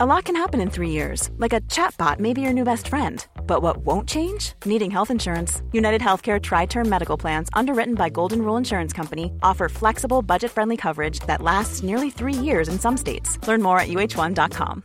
A lot can happen in three years, like a chatbot may be your new best friend. But what won't change? Needing health insurance. United Healthcare Tri Term Medical Plans, underwritten by Golden Rule Insurance Company, offer flexible, budget friendly coverage that lasts nearly three years in some states. Learn more at uh1.com.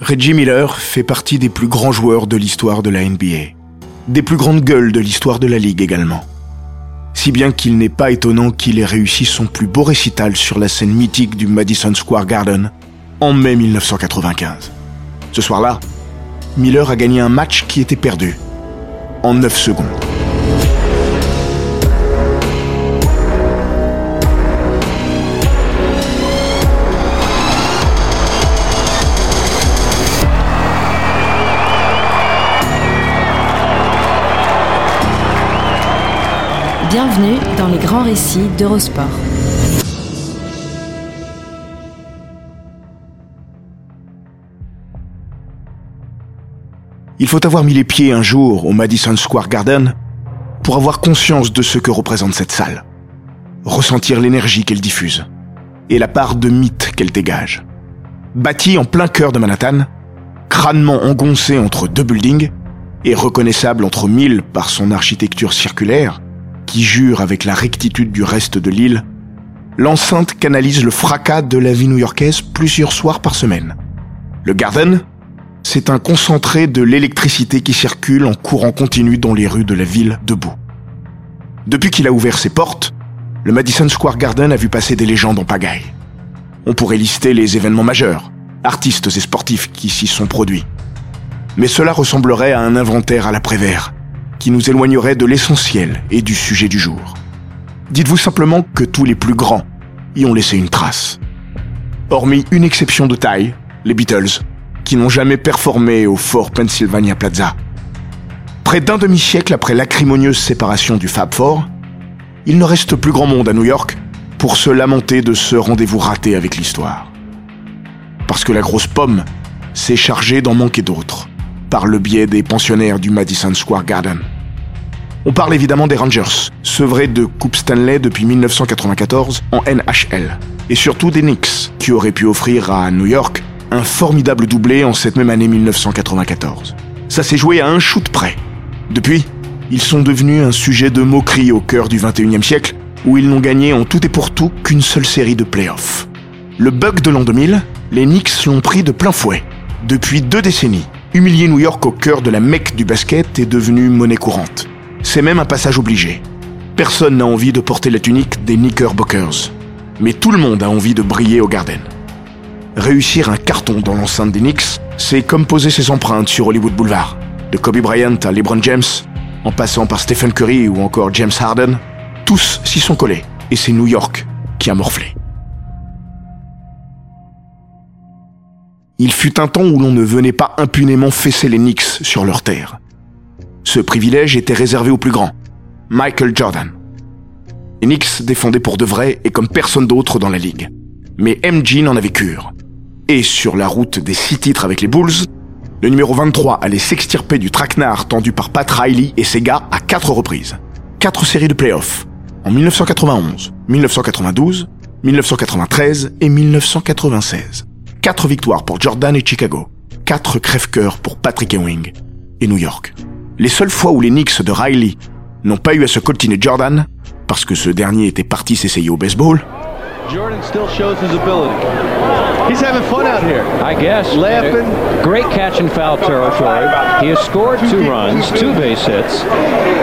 Reggie Miller fait partie des plus grands joueurs de l'histoire de la NBA. Des plus grandes gueules de l'histoire de la Ligue également. Si bien qu'il n'est pas étonnant qu'il ait réussi son plus beau récital sur la scène mythique du Madison Square Garden en mai 1995. Ce soir-là, Miller a gagné un match qui était perdu en 9 secondes. Bienvenue dans les grands récits d'Eurosport. Il faut avoir mis les pieds un jour au Madison Square Garden pour avoir conscience de ce que représente cette salle, ressentir l'énergie qu'elle diffuse et la part de mythe qu'elle dégage. Bâtie en plein cœur de Manhattan, crânement engoncée entre deux buildings et reconnaissable entre mille par son architecture circulaire, qui jure avec la rectitude du reste de l'île, l'enceinte canalise le fracas de la vie new-yorkaise plusieurs soirs par semaine. Le Garden, c'est un concentré de l'électricité qui circule en courant continu dans les rues de la ville debout. Depuis qu'il a ouvert ses portes, le Madison Square Garden a vu passer des légendes en pagaille. On pourrait lister les événements majeurs, artistes et sportifs qui s'y sont produits. Mais cela ressemblerait à un inventaire à l'après-vert, qui nous éloignerait de l'essentiel et du sujet du jour. Dites-vous simplement que tous les plus grands y ont laissé une trace. Hormis une exception de taille, les Beatles, qui n'ont jamais performé au Fort Pennsylvania Plaza. Près d'un demi-siècle après l'acrimonieuse séparation du Fab Four, il ne reste plus grand monde à New York pour se lamenter de ce rendez-vous raté avec l'histoire. Parce que la grosse pomme s'est chargée d'en manquer d'autres, par le biais des pensionnaires du Madison Square Garden. On parle évidemment des Rangers, sevrés de Coupe Stanley depuis 1994 en NHL, et surtout des Knicks, qui auraient pu offrir à New York un formidable doublé en cette même année 1994. Ça s'est joué à un shoot près. Depuis, ils sont devenus un sujet de moquerie au cœur du 21e siècle, où ils n'ont gagné en tout et pour tout qu'une seule série de playoffs. Le bug de l'an 2000, les Knicks l'ont pris de plein fouet. Depuis deux décennies, humilier New York au cœur de la mecque du basket est devenu monnaie courante. C'est même un passage obligé. Personne n'a envie de porter la tunique des Knickerbockers. Mais tout le monde a envie de briller au Garden. Réussir un carton dans l'enceinte des Knicks, c'est comme poser ses empreintes sur Hollywood Boulevard. De Kobe Bryant à LeBron James, en passant par Stephen Curry ou encore James Harden, tous s'y sont collés. Et c'est New York qui a morflé. Il fut un temps où l'on ne venait pas impunément fesser les Knicks sur leur terre. Ce privilège était réservé aux plus grands, Michael Jordan. Les Knicks défendaient pour de vrai et comme personne d'autre dans la ligue. Mais MJ n'en avait cure. Et sur la route des six titres avec les Bulls, le numéro 23 allait s'extirper du traquenard tendu par Pat Riley et ses gars à quatre reprises. Quatre séries de playoffs. En 1991, 1992, 1993 et 1996. Quatre victoires pour Jordan et Chicago. Quatre crève-cœurs pour Patrick Ewing et New York. Les seules fois où les Knicks de Riley n'ont pas eu à se coltiner Jordan, parce que ce dernier était parti s'essayer au baseball, Jordan still shows his ability. He's having fun out here. I guess. Laughing. Great catch in foul territory. He has scored two runs, two base hits.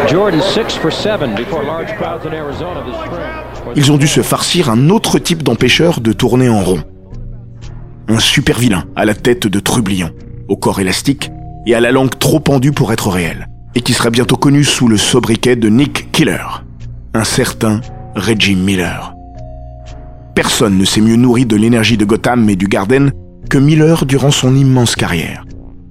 Jordan six for seven before large crowds in Arizona this spring. ils ont dû se farcir un autre type d'empêcheur de tourner en rond. Un super vilain à la tête de trublion, au corps élastique et à la langue trop pendue pour être réel, et qui sera bientôt connu sous le sobriquet de Nick Killer, un certain Reggie Miller. Personne ne s'est mieux nourri de l'énergie de Gotham et du Garden que Miller durant son immense carrière.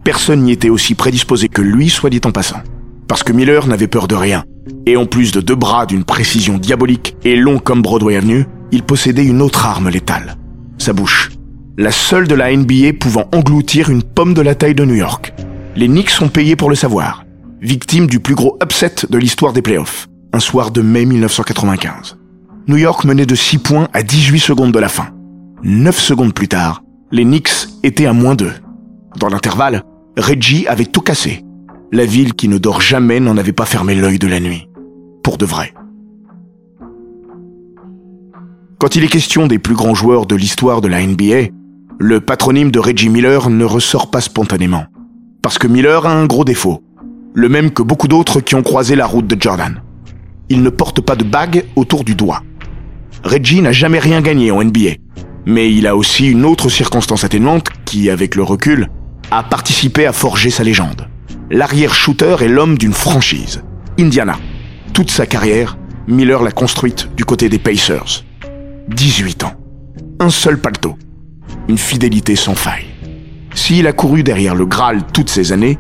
Personne n'y était aussi prédisposé que lui, soit dit en passant. Parce que Miller n'avait peur de rien. Et en plus de deux bras d'une précision diabolique et long comme Broadway Avenue, il possédait une autre arme létale. Sa bouche. La seule de la NBA pouvant engloutir une pomme de la taille de New York. Les Knicks sont payés pour le savoir. victime du plus gros upset de l'histoire des playoffs, un soir de mai 1995. New York menait de 6 points à 18 secondes de la fin. 9 secondes plus tard, les Knicks étaient à moins 2. Dans l'intervalle, Reggie avait tout cassé. La ville qui ne dort jamais n'en avait pas fermé l'œil de la nuit. Pour de vrai. Quand il est question des plus grands joueurs de l'histoire de la NBA, le patronyme de Reggie Miller ne ressort pas spontanément. Parce que Miller a un gros défaut. Le même que beaucoup d'autres qui ont croisé la route de Jordan. Il ne porte pas de bague autour du doigt. Reggie n'a jamais rien gagné en NBA. Mais il a aussi une autre circonstance atténuante qui, avec le recul, a participé à forger sa légende. L'arrière-shooter est l'homme d'une franchise, Indiana. Toute sa carrière, Miller l'a construite du côté des Pacers. 18 ans. Un seul paletot. Une fidélité sans faille. S'il a couru derrière le Graal toutes ces années,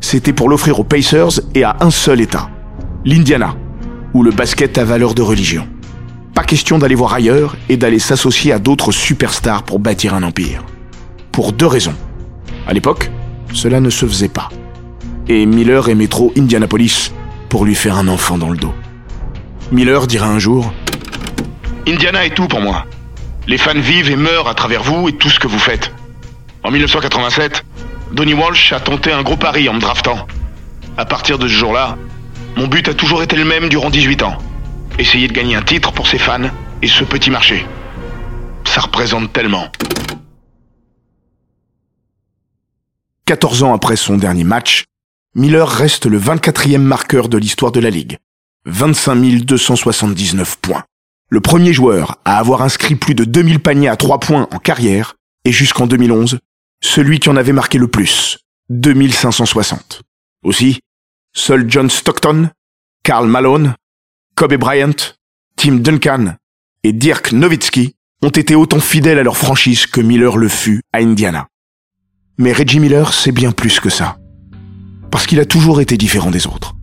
c'était pour l'offrir aux Pacers et à un seul État, l'Indiana, où le basket a valeur de religion. Pas question d'aller voir ailleurs et d'aller s'associer à d'autres superstars pour bâtir un empire. Pour deux raisons. À l'époque, cela ne se faisait pas. Et Miller aimait trop Indianapolis pour lui faire un enfant dans le dos. Miller dira un jour Indiana est tout pour moi. Les fans vivent et meurent à travers vous et tout ce que vous faites. En 1987, Donnie Walsh a tenté un gros pari en me draftant. À partir de ce jour-là, mon but a toujours été le même durant 18 ans. Essayer de gagner un titre pour ses fans et ce petit marché. Ça représente tellement. 14 ans après son dernier match, Miller reste le 24e marqueur de l'histoire de la Ligue. 25 279 points. Le premier joueur à avoir inscrit plus de 2000 paniers à 3 points en carrière, et jusqu'en 2011, celui qui en avait marqué le plus, 2560. Aussi, seuls John Stockton, Karl Malone, Kobe Bryant, Tim Duncan et Dirk Nowitzki ont été autant fidèles à leur franchise que Miller le fut à Indiana. Mais Reggie Miller, c'est bien plus que ça. Parce qu'il a toujours été différent des autres.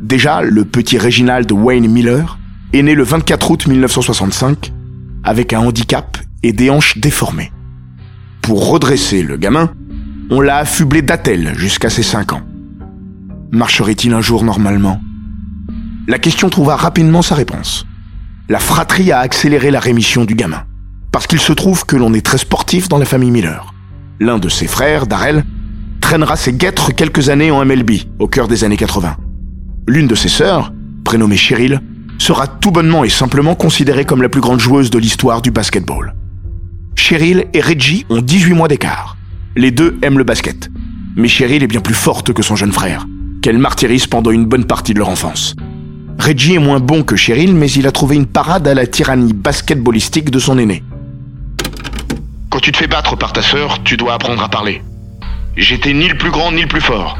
Déjà, le petit Reginald Wayne Miller est né le 24 août 1965 avec un handicap et des hanches déformées. Pour redresser le gamin, on l'a affublé d'attelle jusqu'à ses 5 ans. Marcherait-il un jour normalement? La question trouva rapidement sa réponse. La fratrie a accéléré la rémission du gamin. Parce qu'il se trouve que l'on est très sportif dans la famille Miller. L'un de ses frères, Darrell, traînera ses guêtres quelques années en MLB, au cœur des années 80. L'une de ses sœurs, prénommée Cheryl, sera tout bonnement et simplement considérée comme la plus grande joueuse de l'histoire du basketball. Cheryl et Reggie ont 18 mois d'écart. Les deux aiment le basket. Mais Cheryl est bien plus forte que son jeune frère, qu'elle martyrise pendant une bonne partie de leur enfance. Reggie est moins bon que Cheryl, mais il a trouvé une parade à la tyrannie basketballistique de son aîné. Quand tu te fais battre par ta sœur, tu dois apprendre à parler. J'étais ni le plus grand ni le plus fort.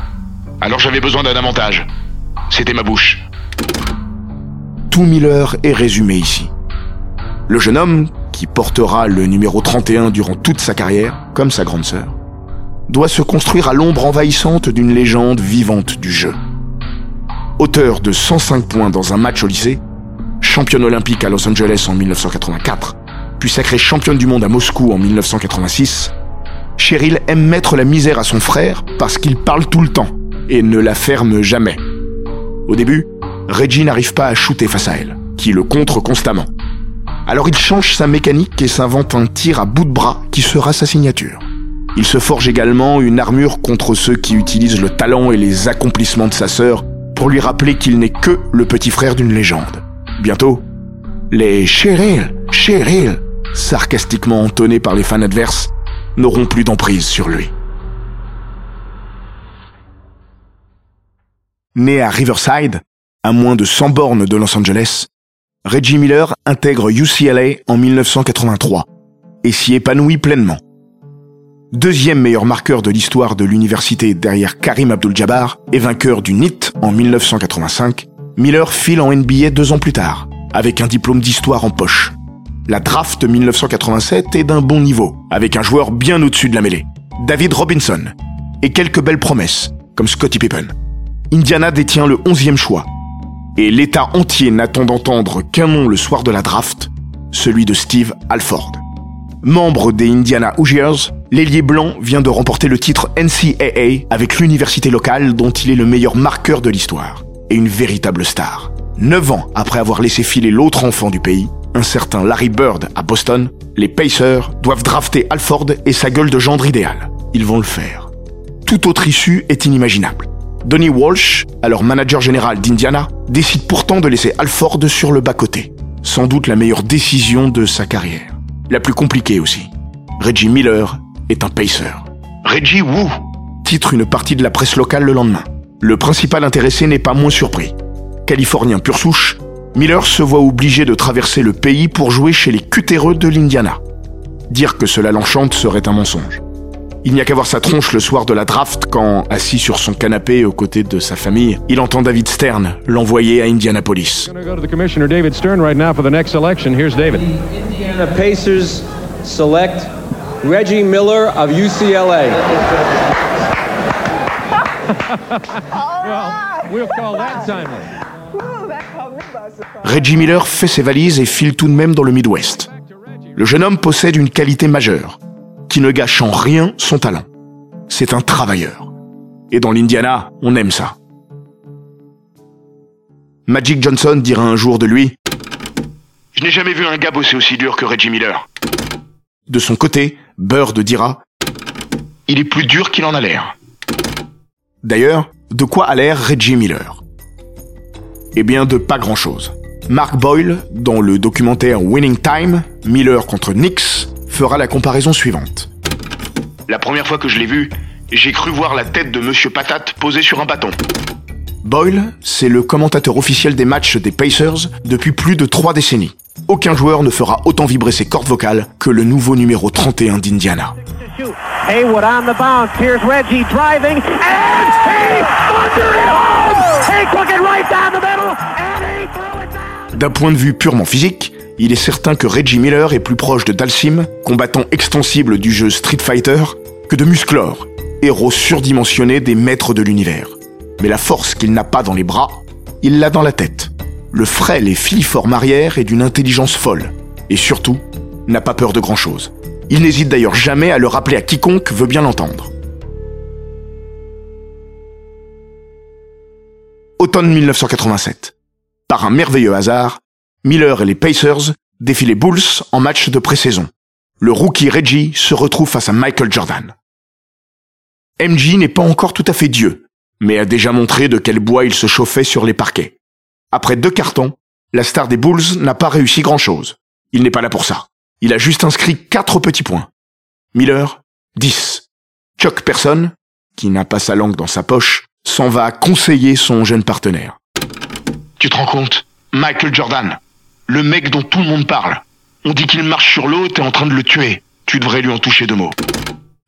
Alors j'avais besoin d'un avantage. C'était ma bouche. Tout Miller est résumé ici. Le jeune homme, qui portera le numéro 31 durant toute sa carrière, comme sa grande sœur, doit se construire à l'ombre envahissante d'une légende vivante du jeu. Auteur de 105 points dans un match au lycée, championne olympique à Los Angeles en 1984, puis sacrée championne du monde à Moscou en 1986, Cheryl aime mettre la misère à son frère parce qu'il parle tout le temps et ne la ferme jamais. Au début, Reggie n'arrive pas à shooter face à elle, qui le contre constamment. Alors il change sa mécanique et s'invente un tir à bout de bras qui sera sa signature. Il se forge également une armure contre ceux qui utilisent le talent et les accomplissements de sa sœur pour lui rappeler qu'il n'est que le petit frère d'une légende. Bientôt, les Cheryl, Cheryl sarcastiquement entonné par les fans adverses, n'auront plus d'emprise sur lui. Né à Riverside, à moins de 100 bornes de Los Angeles, Reggie Miller intègre UCLA en 1983 et s'y épanouit pleinement. Deuxième meilleur marqueur de l'histoire de l'université derrière Karim Abdul-Jabbar et vainqueur du NIT en 1985, Miller file en NBA deux ans plus tard, avec un diplôme d'histoire en poche. La draft 1987 est d'un bon niveau, avec un joueur bien au-dessus de la mêlée, David Robinson, et quelques belles promesses, comme Scottie Pippen. Indiana détient le 11e choix, et l'État entier n'attend d'entendre qu'un nom le soir de la draft, celui de Steve Alford. Membre des Indiana Hoosiers, l'ailier blanc vient de remporter le titre NCAA avec l'université locale dont il est le meilleur marqueur de l'histoire et une véritable star. Neuf ans après avoir laissé filer l'autre enfant du pays, un certain Larry Bird à Boston, les Pacers doivent drafter Alford et sa gueule de gendre idéal. Ils vont le faire. Toute autre issue est inimaginable. Donnie Walsh, alors manager général d'Indiana, décide pourtant de laisser Alford sur le bas-côté. Sans doute la meilleure décision de sa carrière. La plus compliquée aussi. Reggie Miller est un pacer. Reggie Wu Titre une partie de la presse locale le lendemain. Le principal intéressé n'est pas moins surpris. Californien pur souche, Miller se voit obligé de traverser le pays pour jouer chez les cutéreux de l'Indiana. Dire que cela l'enchante serait un mensonge. Il n'y a qu'à voir sa tronche le soir de la draft quand, assis sur son canapé aux côtés de sa famille, il entend David Stern l'envoyer à Indianapolis. Going to go to the commissioner David Stern right now for the next election. Here's David. Indiana Pacers select Reggie Miller of UCLA. Reggie Miller fait ses valises et file tout de même dans le Midwest. Le jeune homme possède une qualité majeure, qui ne gâche en rien son talent. C'est un travailleur. Et dans l'Indiana, on aime ça. Magic Johnson dira un jour de lui, Je n'ai jamais vu un gars bosser aussi dur que Reggie Miller. de son côté, Bird dira, Il est plus dur qu'il en a l'air. D'ailleurs, de quoi a l'air Reggie Miller? Eh bien, de pas grand-chose. Mark Boyle, dans le documentaire Winning Time, Miller contre Knicks, fera la comparaison suivante. La première fois que je l'ai vu, j'ai cru voir la tête de Monsieur Patate posée sur un bâton. Boyle, c'est le commentateur officiel des matchs des Pacers depuis plus de trois décennies. Aucun joueur ne fera autant vibrer ses cordes vocales que le nouveau numéro 31 d'Indiana. Haywood on the bounce? Here's Reggie driving, and he under it home. He took it right down the middle, and he threw it down. D'un point de vue purement physique, il est certain que Reggie Miller est plus proche de Dalsim, combattant extensible du jeu Street Fighter, que de Musclor, héros surdimensionné des maîtres de l'univers. Mais la force qu'il n'a pas dans les bras, il l'a dans la tête. Le frêle et filiforme arrière est d'une intelligence folle. Et surtout, n'a pas peur de grand-chose. Il n'hésite d'ailleurs jamais à le rappeler à quiconque veut bien l'entendre. Automne 1987. Par un merveilleux hasard, Miller et les Pacers défient les Bulls en match de pré-saison. Le rookie Reggie se retrouve face à Michael Jordan. MJ n'est pas encore tout à fait Dieu, mais a déjà montré de quel bois il se chauffait sur les parquets. Après deux cartons, la star des Bulls n'a pas réussi grand-chose. Il n'est pas là pour ça. Il a juste inscrit quatre petits points. Miller, 10. Chuck Person, qui n'a pas sa langue dans sa poche, s'en va conseiller son jeune partenaire. Tu te rends compte? Michael Jordan, le mec dont tout le monde parle. On dit qu'il marche sur l'eau, t'es en train de le tuer. Tu devrais lui en toucher deux mots.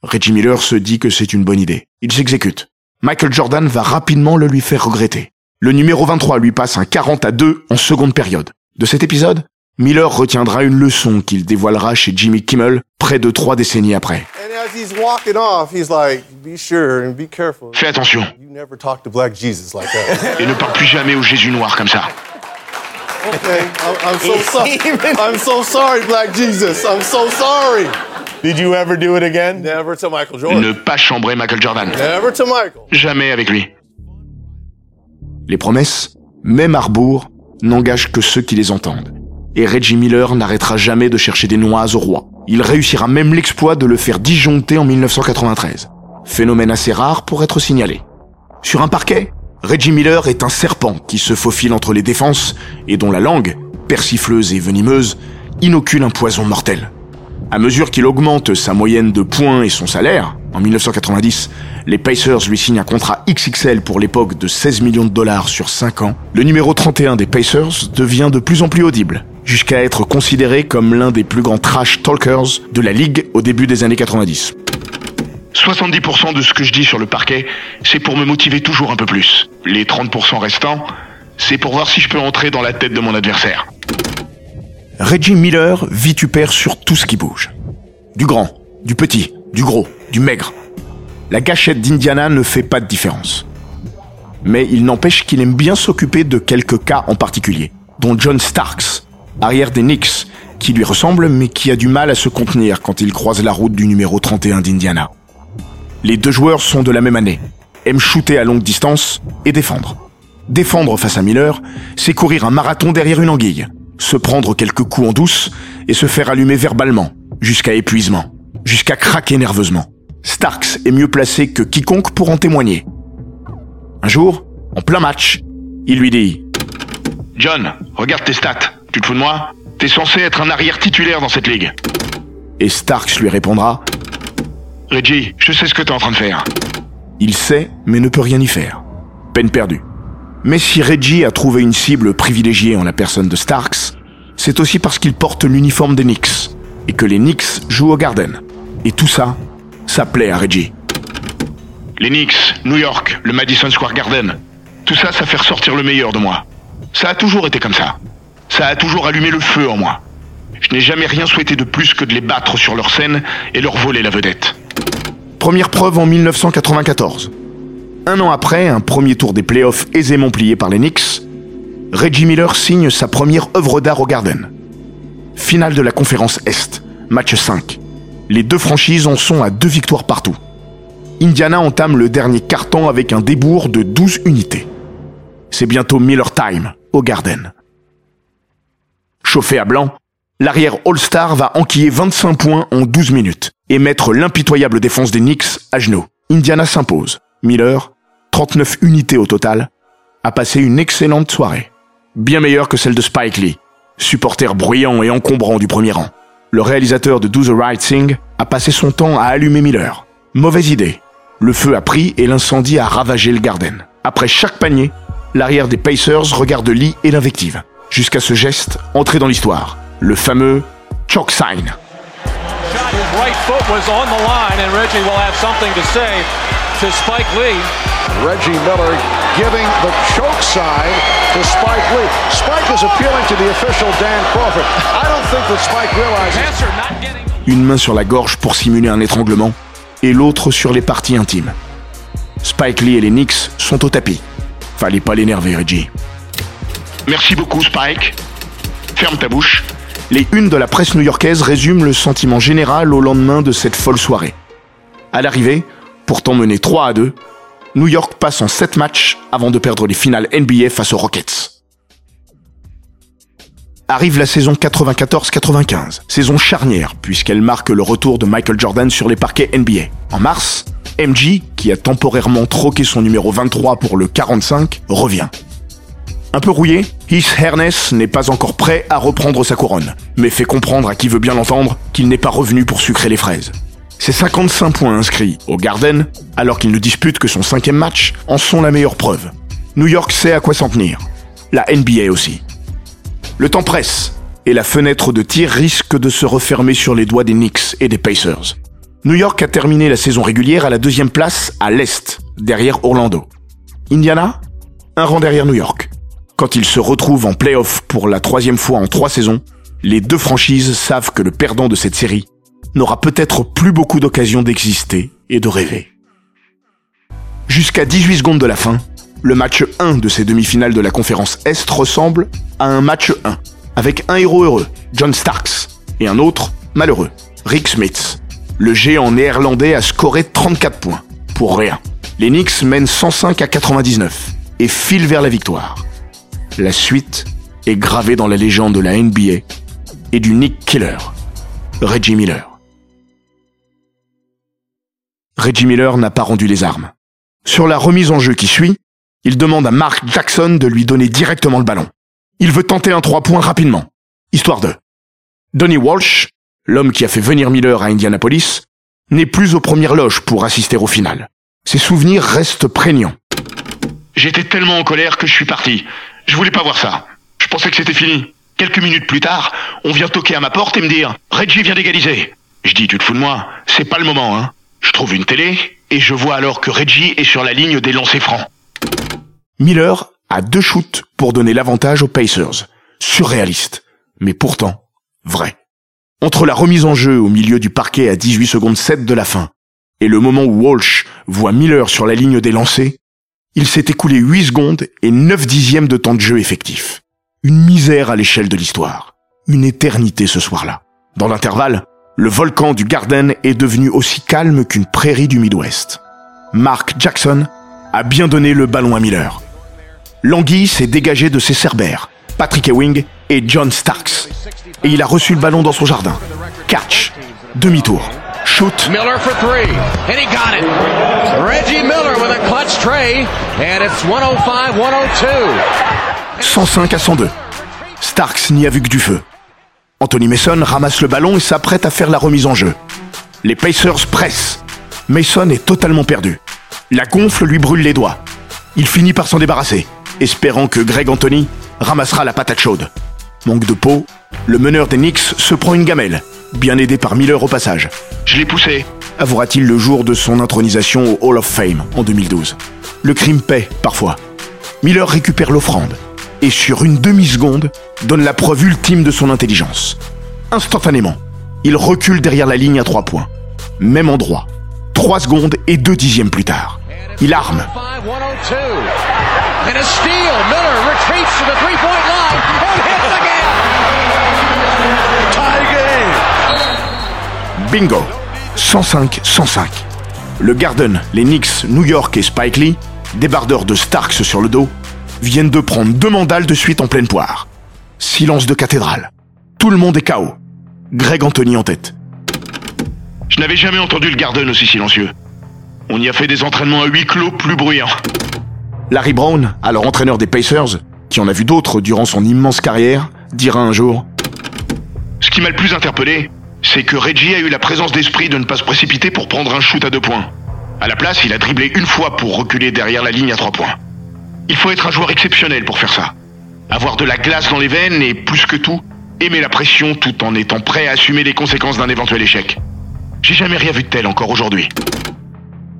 Reggie Miller se dit que c'est une bonne idée. Il s'exécute. Michael Jordan va rapidement le lui faire regretter. Le numéro 23 lui passe un 40 à 2 en seconde période. De cet épisode, Miller retiendra une leçon qu'il dévoilera chez Jimmy Kimmel près de trois décennies après. And as he's walking off, he's like, be sure and be careful. Fais attention et ne parle plus jamais au Jésus noir comme ça. Okay, I'm, I'm so sorry. I'm so sorry, black Jesus. I'm so sorry. Did you ever do it again? Never to Michael Jordan. Ne pas chambrer Michael Jordan. Never to Michael. Jamais avec lui. Les promesses, même Arbour, n'engagent que ceux qui les entendent. Et Reggie Miller n'arrêtera jamais de chercher des noix au roi. Il réussira même l'exploit de le faire disjoncter en 1993. Phénomène assez rare pour être signalé. Sur un parquet, Reggie Miller est un serpent qui se faufile entre les défenses et dont la langue, persifleuse et venimeuse, inocule un poison mortel. À mesure qu'il augmente sa moyenne de points et son salaire, en 1990, les Pacers lui signent un contrat XXL pour l'époque de 16 millions de dollars sur 5 ans. Le numéro 31 des Pacers devient de plus en plus audible, jusqu'à être considéré comme l'un des plus grands trash talkers de la ligue au début des années 90. 70% de ce que je dis sur le parquet, c'est pour me motiver toujours un peu plus. Les 30% restants, c'est pour voir si je peux entrer dans la tête de mon adversaire. Reggie Miller vitupère sur tout ce qui bouge. Du grand, du petit, du gros, du maigre. La gâchette d'Indiana ne fait pas de différence. Mais il n'empêche qu'il aime bien s'occuper de quelques cas en particulier, dont John Starks, arrière des Knicks, qui lui ressemble mais qui a du mal à se contenir quand il croise la route du numéro 31 d'Indiana. Les deux joueurs sont de la même année, aiment shooter à longue distance et défendre. Défendre face à Miller, c'est courir un marathon derrière une anguille, se prendre quelques coups en douce et se faire allumer verbalement, jusqu'à épuisement, jusqu'à craquer nerveusement. Starks est mieux placé que quiconque pour en témoigner. Un jour, en plein match, il lui dit John, regarde tes stats. Tu te fous de moi? T'es censé être un arrière titulaire dans cette ligue. Et Starks lui répondra Reggie, je sais ce que t'es en train de faire. Il sait, mais ne peut rien y faire. Peine perdue. Mais si Reggie a trouvé une cible privilégiée en la personne de Starks, c'est aussi parce qu'il porte l'uniforme des Knicks et que les Knicks jouent au Garden. Et tout ça, ça plaît à Reggie. Les Knicks, New York, le Madison Square Garden, tout ça, ça fait ressortir le meilleur de moi. Ça a toujours été comme ça. Ça a toujours allumé le feu en moi. Je n'ai jamais rien souhaité de plus que de les battre sur leur scène et leur voler la vedette. Première preuve en 1994. Un an après, un premier tour des playoffs aisément plié par les Knicks, Reggie Miller signe sa première œuvre d'art au Garden. Finale de la conférence Est, match 5. Les deux franchises en sont à deux victoires partout. Indiana entame le dernier carton avec un débours de 12 unités. C'est bientôt Miller Time au Garden. Chauffé à blanc, l'arrière All-Star va enquiller 25 points en 12 minutes et mettre l'impitoyable défense des Knicks à genoux. Indiana s'impose. Miller, 39 unités au total, a passé une excellente soirée. Bien meilleure que celle de Spike Lee, supporter bruyant et encombrant du premier rang. Le réalisateur de Do the Right Thing a passé son temps à allumer Miller. Mauvaise idée. Le feu a pris et l'incendie a ravagé le Garden. Après chaque panier, l'arrière des Pacers regarde Lee et l'invective. Jusqu'à ce geste entré dans l'histoire. Le fameux chalk sign. His right foot was on the line, and Reggie will have something to say to Spike Lee. Reggie Miller giving the choke sign to Spike Lee. Spike is appealing to the official Dan Crawford. I don't think that Spike realizes. Passer not getting. Une main sur la gorge pour simuler un étranglement et l'autre sur les parties intimes. Spike Lee et les Knicks sont au tapis. Fallait pas l'énerver, Reggie. Merci beaucoup, Spike. Ferme ta bouche. Les unes de la presse new-yorkaise résument le sentiment général au lendemain de cette folle soirée. À l'arrivée, pourtant mené 3 à 2, New York passe en 7 matchs avant de perdre les finales NBA face aux Rockets. Arrive la saison 94-95, saison charnière puisqu'elle marque le retour de Michael Jordan sur les parquets NBA. En mars, MJ, qui a temporairement troqué son numéro 23 pour le 45, revient. Un peu rouillé, Heath Herness n'est pas encore prêt à reprendre sa couronne, mais fait comprendre à qui veut bien l'entendre qu'il n'est pas revenu pour sucrer les fraises. Ses 55 points inscrits au Garden, alors qu'il ne dispute que son cinquième match, en sont la meilleure preuve. New York sait à quoi s'en tenir. La NBA aussi. Le temps presse, et la fenêtre de tir risque de se refermer sur les doigts des Knicks et des Pacers. New York a terminé la saison régulière à la deuxième place à l'Est, derrière Orlando. Indiana, un rang derrière New York. Quand ils se retrouvent en playoff pour la troisième fois en trois saisons, les deux franchises savent que le perdant de cette série n'aura peut-être plus beaucoup d'occasions d'exister et de rêver. Jusqu'à 18 secondes de la fin, le match 1 de ces demi-finales de la conférence Est ressemble à un match 1, avec un héros heureux, John Starks, et un autre, malheureux, Rick Smith. Le géant néerlandais a scoré 34 points, pour rien. Les Knicks mènent 105 à 99 et filent vers la victoire. La suite est gravée dans la légende de la NBA et du Nick Killer, Reggie Miller. Reggie Miller n'a pas rendu les armes. Sur la remise en jeu qui suit, il demande à Mark Jackson de lui donner directement le ballon. Il veut tenter un trois points rapidement, histoire de. Donnie Walsh, l'homme qui a fait venir Miller à Indianapolis, n'est plus aux premières loges pour assister au final. Ses souvenirs restent prégnants. J'étais tellement en colère que je suis parti. Je voulais pas voir ça. Je pensais que c'était fini. Quelques minutes plus tard, on vient toquer à ma porte et me dire Reggie vient d'égaliser. Je dis tu te fous de moi, c'est pas le moment, hein. Je trouve une télé et je vois alors que Reggie est sur la ligne des lancers francs. Miller a deux shoots pour donner l'avantage aux Pacers. Surréaliste, mais pourtant vrai. Entre la remise en jeu au milieu du parquet à 18 secondes 7 de la fin et le moment où Walsh voit Miller sur la ligne des lancers, il s'est écoulé 8 secondes et 9 dixièmes de temps de jeu effectif. Une misère à l'échelle de l'histoire. une éternité ce soir-là. Dans l'intervalle, le volcan du Garden est devenu aussi calme qu'une prairie du Midwest. Mark Jackson a bien donné le ballon à Miller. Languille s'est dégagé de ses cerbères, Patrick Ewing et John Starks. Et il a reçu le ballon dans son jardin. Catch, demi-tour, shoot. Miller for three, and he got it. Reggie Miller with a clutch tray, and it's 105-102. 105 à 102. Starks n'y a vu que du feu. Anthony Mason ramasse le ballon et s'apprête à faire la remise en jeu. Les Pacers pressent. Mason est totalement perdu. La gonfle lui brûle les doigts. Il finit par s'en débarrasser, espérant que Greg Anthony ramassera la patate chaude. Manque de peau, le meneur des Knicks se prend une gamelle, bien aidé par Miller au passage. Je l'ai poussé. Avouera-t-il le jour de son intronisation au Hall of Fame en 2012. Le crime paie, parfois. Miller récupère l'offrande et sur une demi-seconde donne la preuve ultime de son intelligence. Instantanément, il recule derrière la ligne à trois points. Même endroit. Trois secondes et deux dixièmes plus tard. Il arme. 102. And a steal. Miller retreats to the three-point line Bingo 105-105. Le Garden, les Knicks, New York et Spike Lee, débardeurs de Starks sur le dos, viennent de prendre deux mandales de suite en pleine poire. Silence de cathédrale. Tout le monde est KO. Greg Anthony en tête. Je n'avais jamais entendu le Garden aussi silencieux. On y a fait des entraînements à huis clos plus bruyants. Larry Brown, alors entraîneur des Pacers, qui en a vu d'autres durant son immense carrière, dira un jour Ce qui m'a le plus interpellé, c'est que Reggie a eu la présence d'esprit de ne pas se précipiter pour prendre un shoot à deux points. À la place, il a dribblé une fois pour reculer derrière la ligne à trois points. Il faut être un joueur exceptionnel pour faire ça. Avoir de la glace dans les veines et, plus que tout, aimer la pression tout en étant prêt à assumer les conséquences d'un éventuel échec. J'ai jamais rien vu de tel encore aujourd'hui.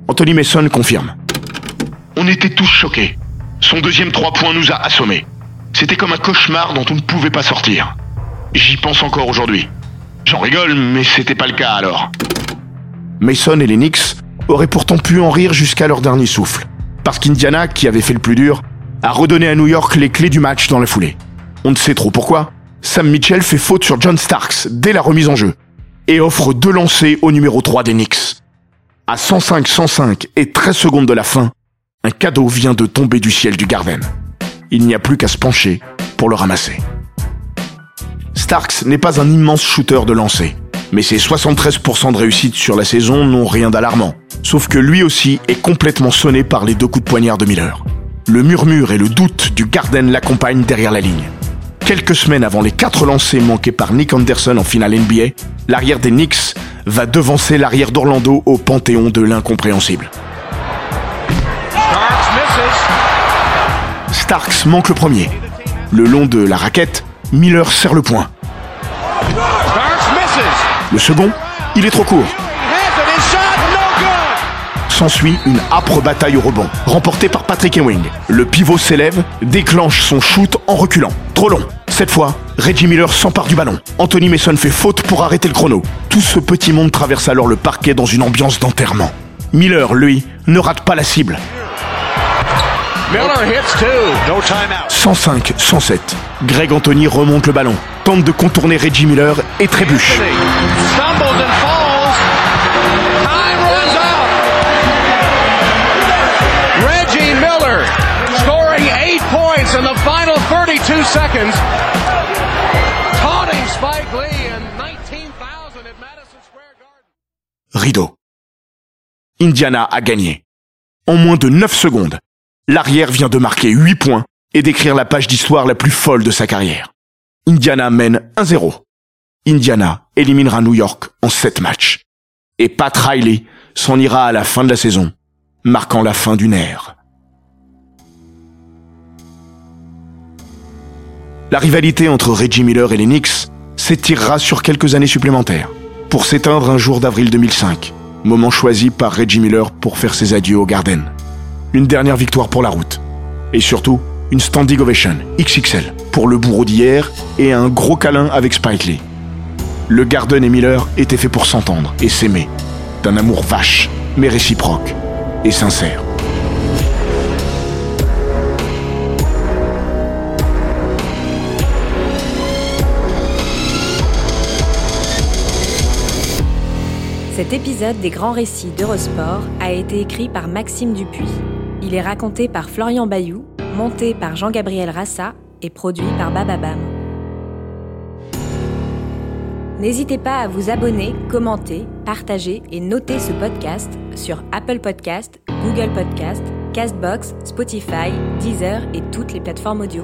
Anthony Mason confirme. On était tous choqués. Son deuxième trois points nous a assommés. C'était comme un cauchemar dont on ne pouvait pas sortir. J'y pense encore aujourd'hui. J'en rigole, mais c'était pas le cas alors. Mason et les Knicks auraient pourtant pu en rire jusqu'à leur dernier souffle. Parce qu'Indiana, qui avait fait le plus dur, a redonné à New York les clés du match dans la foulée. On ne sait trop pourquoi. Sam Mitchell fait faute sur John Starks dès la remise en jeu et offre deux lancers au numéro 3 des Knicks. À 105-105 et 13 secondes de la fin, un cadeau vient de tomber du ciel du Garden. Il n'y a plus qu'à se pencher pour le ramasser. Starks n'est pas un immense shooter de lancer, mais ses 73% de réussite sur la saison n'ont rien d'alarmant. Sauf que lui aussi est complètement sonné par les deux coups de poignard de Miller. Le murmure et le doute du Garden l'accompagnent derrière la ligne. Quelques semaines avant les quatre lancers manqués par Nick Anderson en finale NBA, l'arrière des Knicks va devancer l'arrière d'Orlando au panthéon de l'incompréhensible. Starks manque le premier. Le long de la raquette, Miller serre le point. Le second, il est trop court. S'ensuit une âpre bataille au rebond, remportée par Patrick Ewing. Le pivot s'élève, déclenche son shoot en reculant. Trop long. Cette fois, Reggie Miller s'empare du ballon. Anthony Mason fait faute pour arrêter le chrono. Tout ce petit monde traverse alors le parquet dans une ambiance d'enterrement. Miller, lui, ne rate pas la cible. 105-107. Greg Anthony remonte le ballon, tente de contourner Reggie Miller et trébuche. Reggie Miller scoring eight points in the final 32 seconds. Taunting Spike Lee and 19,000 at Madison Square Garden. Rideau. Indiana a gagné. En moins de 9 secondes, l'arrière vient de marquer 8 points et d'écrire la page d'histoire la plus folle de sa carrière. Indiana mène 1-0. Indiana éliminera New York en 7 matchs. Et Pat Riley s'en ira à la fin de la saison, marquant la fin d'une ère. La rivalité entre Reggie Miller et les Knicks s'étirera sur quelques années supplémentaires, pour s'éteindre un jour d'avril 2005, moment choisi par Reggie Miller pour faire ses adieux au Garden une dernière victoire pour la route. Et surtout, une standing ovation XXL pour le bourreau d'hier et un gros câlin avec Spike Le Garden et Miller étaient faits pour s'entendre et s'aimer, d'un amour vache, mais réciproque et sincère. Cet épisode des grands récits d'Eurosport a été écrit par Maxime Dupuis. Il est raconté par Florian Bayou, monté par Jean-Gabriel Rassa et produit par Bababam. N'hésitez pas à vous abonner, commenter, partager et noter ce podcast sur Apple Podcast, Google Podcast, Castbox, Spotify, Deezer et toutes les plateformes audio.